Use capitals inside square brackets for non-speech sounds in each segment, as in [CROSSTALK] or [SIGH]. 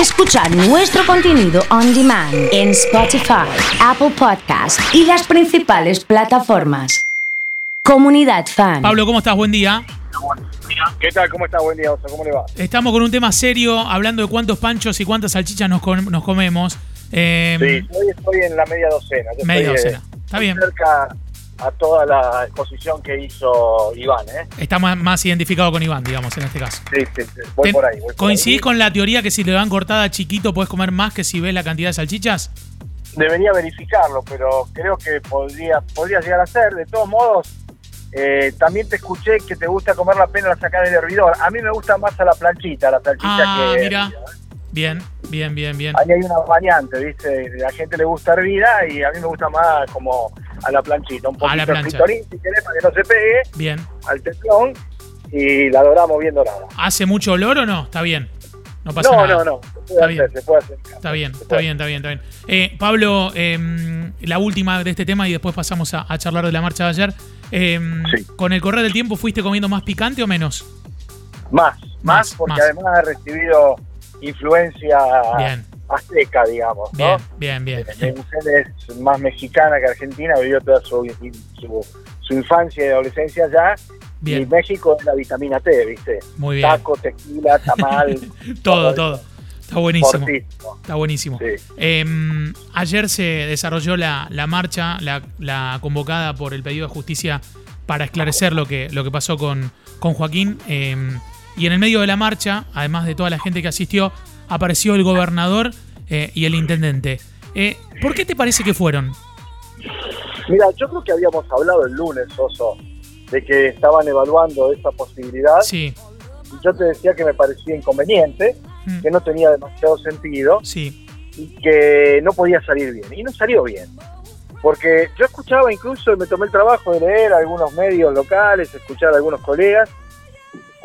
Escuchar nuestro contenido on demand en Spotify, Apple Podcast y las principales plataformas. Comunidad Fan. Pablo, ¿cómo estás? Buen día. ¿Qué tal? ¿Cómo está? Buen día, Oso. ¿Cómo le va? Estamos con un tema serio, hablando de cuántos panchos y cuántas salchichas nos, com- nos comemos. Eh, Sí, hoy estoy en la media docena. Yo Media estoy, docena. eh, Está bien. Cerca a toda la exposición que hizo Iván, ¿eh? Está más, más identificado con Iván, digamos, en este caso. Sí, sí, sí. Voy Ten- por ahí. Voy por ¿Coincidís ahí. con la teoría que si le dan cortada chiquito puedes comer más que si ves la cantidad de salchichas? Debería verificarlo, pero creo que podría, podría llegar a ser. De todos modos, eh, también te escuché que te gusta comer la pena la sacar del hervidor. A mí me gusta más a la planchita, la salchicha Ah, que... mira. Bien, bien, bien, bien. Ahí hay una variante, ¿viste? A la gente le gusta hervida y a mí me gusta más como a la planchita. Un poquito de fritorín, si querés, para que no se pegue. Bien. al teflón y la doramos bien dorada. ¿Hace mucho olor o no? Está bien. No pasa No, nada. no, no. Puede Está bien. se puede hacer. Está bien, Se está bien, está bien, está bien. Eh, Pablo, eh, la última de este tema y después pasamos a, a charlar de la marcha de ayer. Eh, Sí. ¿Con el correr del tiempo fuiste comiendo más picante o menos? Más, Más, más, porque más. además he recibido influencia Bien. Azteca, digamos, Bien, ¿no? bien, bien. Mi mujer es más mexicana que argentina, vivió toda su, su, su infancia y adolescencia allá. Y México es la vitamina T, ¿viste? muy bien. Taco, tequila, tamal. [LAUGHS] Todo, todo. Está buenísimo. Fortísimo. Está buenísimo. Sí. Eh, ayer se desarrolló la, la marcha, la, la convocada por el pedido de justicia para esclarecer lo que, lo que pasó con, con Joaquín. Eh, y en el medio de la marcha, además de toda la gente que asistió, apareció el gobernador eh, y el intendente. Eh, ¿Por qué te parece que fueron? Mira, yo creo que habíamos hablado el lunes, Oso, de que estaban evaluando esa posibilidad. Sí, Y yo te decía que me parecía inconveniente, mm, que no tenía demasiado sentido sí, y que no podía salir bien. Y no salió bien. Porque yo escuchaba incluso, y me tomé el trabajo de leer algunos medios locales, escuchar a algunos colegas,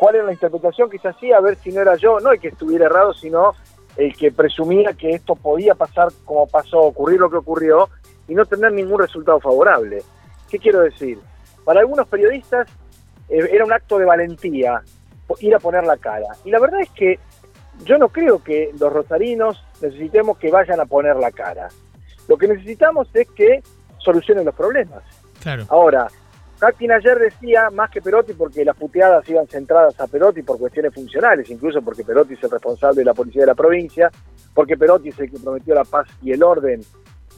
cuál era la interpretación que se hacía, a ver si no era yo, no el que estuviera errado, sino el que presumía que esto podía pasar como pasó, ocurrir lo que ocurrió, y no tener ningún resultado favorable. ¿Qué quiero decir? Para algunos periodistas eh, era un acto de valentía ir a poner la cara. Y la verdad es que yo no creo que los rosarinos necesitemos que vayan a poner la cara. Lo que necesitamos es que solucionen los problemas. claro. Ahora, Hacking ayer decía más que Perotti porque las puteadas iban centradas a Perotti por cuestiones funcionales, incluso porque Perotti es el responsable de la policía de la provincia, porque Perotti es el que prometió la paz y el orden.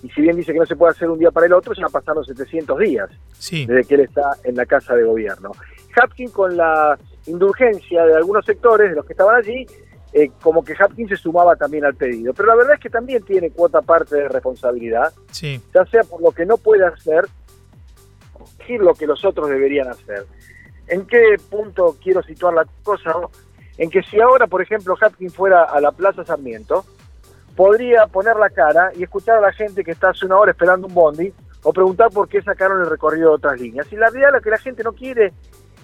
Y si bien dice que no se puede hacer un día para el otro, ya pasaron 700 días Sí, desde que él está en la casa de gobierno. Hapkin con la indulgencia de algunos sectores, de los que estaban allí, eh, como que Hapkin se sumaba también al pedido. Pero la verdad es que también tiene cuota parte de responsabilidad, sí, ya sea por lo que no puede hacer, lo que los otros deberían hacer. ¿En qué punto quiero situar la cosa? En que si ahora, por ejemplo, Hapkin fuera a la Plaza Sarmiento, podría poner la cara y escuchar a la gente que está hace una hora esperando un bondi o preguntar por qué sacaron el recorrido de otras líneas. Y la realidad es que la gente no quiere,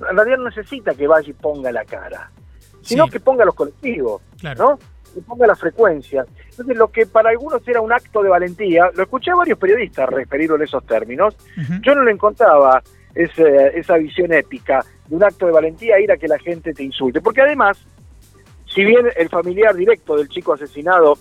en realidad no necesita que vaya y ponga la cara, sino Sí. que ponga los colectivos, claro. ¿no? Que ponga la frecuencia. Entonces, lo que para algunos era un acto de valentía, lo escuché a varios periodistas referirlo en esos términos, yo no le encontraba ese- esa visión épica de un acto de valentía ir a que la gente te insulte. Porque además, si bien el familiar directo del chico asesinado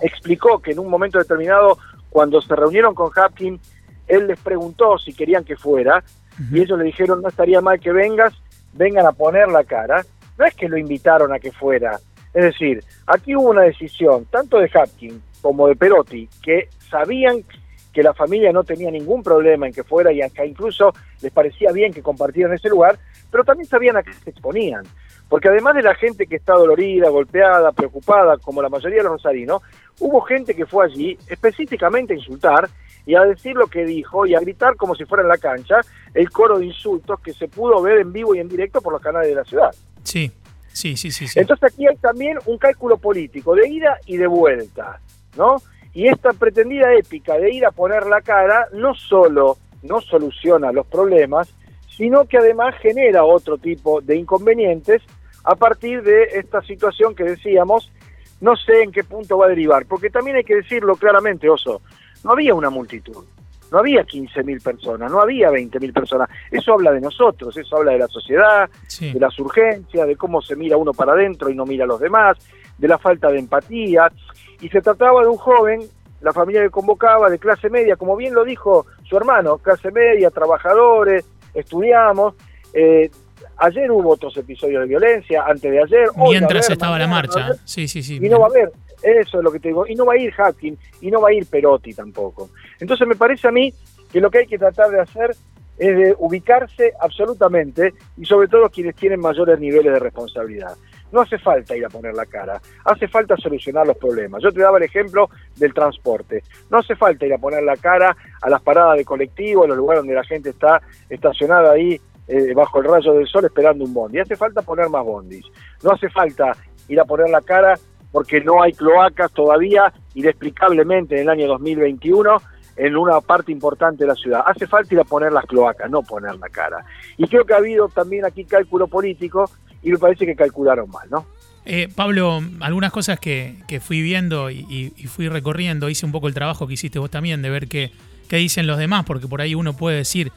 explicó que en un momento determinado, cuando se reunieron con Hapkin, él les preguntó si querían que fuera, y ellos le dijeron, no estaría mal que vengas, vengan a poner la cara. No es que lo invitaron a que fuera. Es decir, aquí hubo una decisión, tanto de Hapkin como de Perotti, que sabían que la familia no tenía ningún problema en que fuera y acá incluso les parecía bien que compartieran ese lugar, pero también sabían a qué se exponían. Porque además de la gente que está dolorida, golpeada, preocupada, como la mayoría de los rosarinos, hubo gente que fue allí específicamente a insultar y a decir lo que dijo y a gritar como si fuera en la cancha el coro de insultos que se pudo ver en vivo y en directo por los canales de la ciudad. Sí, sí, sí, sí. Entonces aquí hay también un cálculo político de ida y de vuelta, ¿no? Y esta pretendida épica de ir a poner la cara no solo no soluciona los problemas, sino que además genera otro tipo de inconvenientes a partir de esta situación que decíamos, no sé en qué punto va a derivar, porque también hay que decirlo claramente, Oso, no había una multitud, no había 15.000 personas, no había 20.000 personas, eso habla de nosotros, eso habla de la sociedad, Sí. de las urgencias, de cómo se mira uno para adentro y no mira a los demás, de la falta de empatía, y se trataba de un joven, la familia que convocaba, de clase media, como bien lo dijo su hermano, clase media, trabajadores, estudiamos, eh, ayer hubo otros episodios de violencia, antes de ayer. Mientras estaba la marcha, sí, sí, sí. Y no va a haber, eso es lo que te digo, y no va a ir Hacking, y no va a ir Perotti tampoco. Entonces me parece a mí que lo que hay que tratar de hacer es de ubicarse absolutamente y sobre todo quienes tienen mayores niveles de responsabilidad. No hace falta ir a poner la cara, hace falta solucionar los problemas. Yo te daba el ejemplo del transporte. No hace falta ir a poner la cara a las paradas de colectivo, a los lugares donde la gente está estacionada ahí eh, bajo el rayo del sol esperando un bondi. Hace falta poner más bondis. No hace falta ir a poner la cara porque no hay cloacas todavía, inexplicablemente en el año 2021 en una parte importante de la ciudad. Hace falta ir a poner las cloacas, no poner la cara. Y creo que ha habido también aquí cálculo político y me parece que calcularon mal, ¿no? Eh, Pablo, algunas cosas que, fui viendo y, fui recorriendo, hice un poco el trabajo que hiciste vos también, de ver qué, qué dicen los demás, porque por ahí uno puede decir,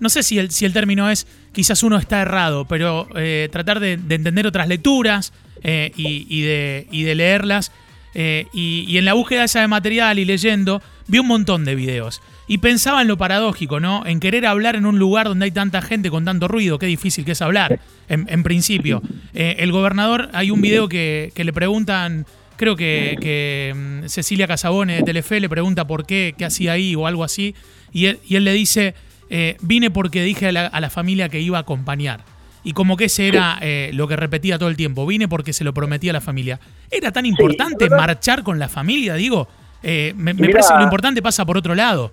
no sé si el, si el término es, quizás uno está errado, pero eh, tratar de, entender otras lecturas eh, y, de, y de leerlas. y, en la búsqueda esa de material y leyendo, vi un montón de videos. Y pensaba en lo paradójico, ¿no? En querer hablar en un lugar donde hay tanta gente con tanto ruido, qué difícil que es hablar, en, principio. Eh, el gobernador, hay un video que, le preguntan, creo que, mm, Cecilia Casabone de Telefe le pregunta por qué, qué hacía ahí o algo así, y él, y él le dice, eh, vine porque dije a la, familia que iba a acompañar. Y como que ese era eh, lo que repetía todo el tiempo, vine porque se lo prometía a la familia. ¿Era tan importante marchar con la familia? Digo, me, parece que lo importante pasa por otro lado.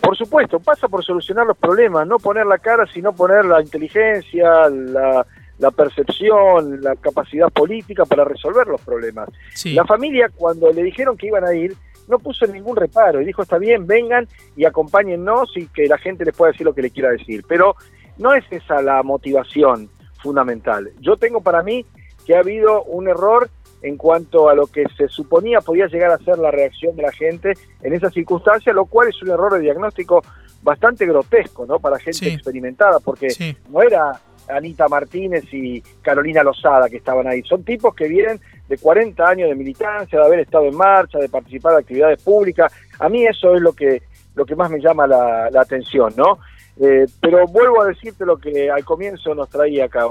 Por supuesto, pasa por solucionar los problemas, no poner la cara, sino poner la inteligencia, la, percepción, la capacidad política para resolver los problemas. La familia, cuando le dijeron que iban a ir, no puso ningún reparo y dijo, está bien, vengan y acompáñennos y que la gente les pueda decir lo que le quiera decir. Pero no es esa la motivación fundamental. Yo tengo para mí que ha habido un error en cuanto a lo que se suponía podía llegar a ser la reacción de la gente en esa circunstancia, lo cual es un error de diagnóstico bastante grotesco, ¿no? Para gente experimentada, porque no era Anita Martínez y Carolina Lozada que estaban ahí, son tipos que vienen de 40 años de militancia, de haber estado en marcha, de participar en actividades públicas. A mí eso es lo que lo que más me llama la, atención, ¿no? Eh, pero vuelvo a decirte lo que al comienzo nos traía acá.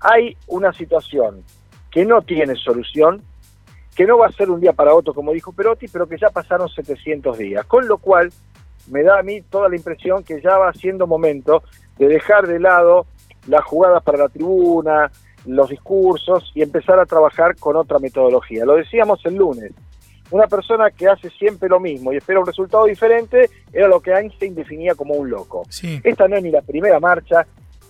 Hay una situación que no tiene solución, que no va a ser un día para otro, como dijo Perotti, pero que ya pasaron 700 días. Con lo cual, me da a mí toda la impresión que ya va siendo momento de dejar de lado las jugadas para la tribuna, los discursos y empezar a trabajar con otra metodología. Lo decíamos el lunes. Una persona que hace siempre lo mismo y espera un resultado diferente era lo que Einstein definía como un loco. Esta no es ni la primera marcha,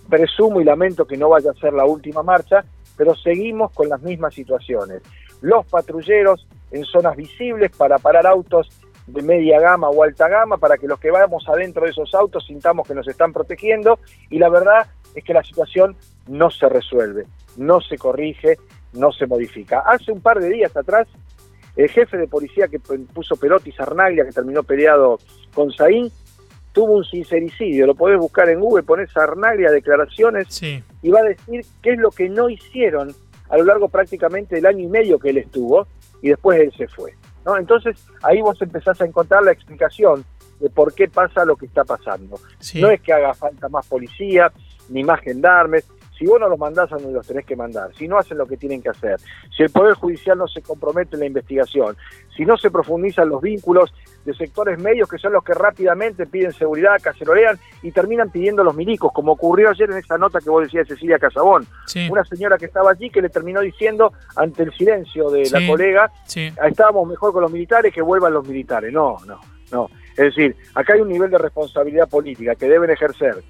presumo y lamento que no vaya a ser la última marcha, pero seguimos con las mismas situaciones. Los patrulleros en zonas visibles para parar autos de media gama o alta gama para que los que vamos adentro de esos autos sintamos que nos están protegiendo y la verdad es que la situación no se resuelve, no se corrige, no se modifica. Hace un par de días atrás, el jefe de policía que puso Perotti Sarnaglia, que terminó peleado con Saín, tuvo un sincericidio. Lo podés buscar en Google, pones Sarnaglia declaraciones y va a decir qué es lo que no hicieron a lo largo prácticamente del año y medio que él estuvo y después él se fue. ¿No? Entonces ahí vos empezás a encontrar la explicación de por qué pasa lo que está pasando. No es que haga falta más policía ni más gendarmes, si vos no los mandás a donde los tenés que mandar, si no hacen lo que tienen que hacer, si el Poder Judicial no se compromete en la investigación, si no se profundizan los vínculos de sectores medios que son los que rápidamente piden seguridad, cacerolean y terminan pidiendo los milicos, como ocurrió ayer en esa nota que vos decías Cecilia Casabón. Una señora que estaba allí que le terminó diciendo ante el silencio de la colega, estábamos mejor con los militares que vuelvan los militares. No, no, no. Es decir, acá hay un nivel de responsabilidad política que deben ejercer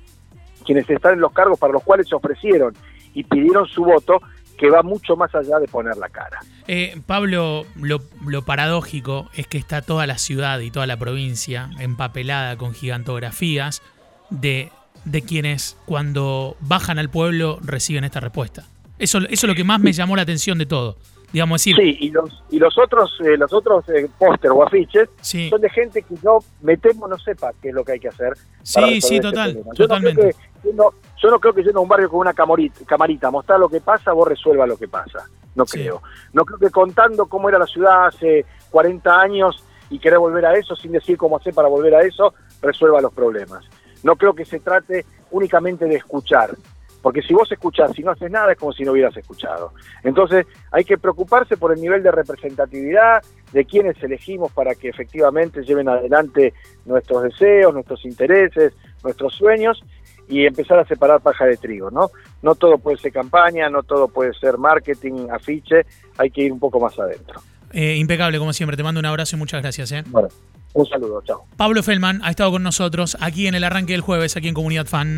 quienes están en los cargos para los cuales se ofrecieron y pidieron su voto, que va mucho más allá de poner la cara. Eh, Pablo, lo, paradójico es que está toda la ciudad y toda la provincia empapelada con gigantografías de, de quienes cuando bajan al pueblo reciben esta respuesta. Eso, eso es lo que más me llamó la atención de todo. Digamos decir. Sí, y los, y los otros, eh, los otros eh, póster o afiches Sí. son de gente que no metemos no sepa qué es lo que hay que hacer. Sí, sí, este total, problema. Yo no yo no creo que yendo a un barrio con una camarita, camarita, mostrar lo que pasa, vos resuelvas lo que pasa. No Sí. creo. No creo que contando cómo era la ciudad hace 40 años y querer volver a eso sin decir cómo hacer para volver a eso, resuelva los problemas. No creo que se trate únicamente de escuchar. Porque si vos escuchás y no haces nada es como si no hubieras escuchado. Entonces hay que preocuparse por el nivel de representatividad, de quienes elegimos para que efectivamente lleven adelante nuestros deseos, nuestros intereses, nuestros sueños y empezar a separar paja de trigo, ¿no? No todo puede ser campaña, no todo puede ser marketing, afiche, hay que ir un poco más adentro. Eh, impecable, como siempre. Te mando un abrazo y muchas gracias. ¿eh? Bueno, un saludo, chao. Pablo Feldman ha estado con nosotros aquí en el arranque del jueves, aquí en Comunidad Fan.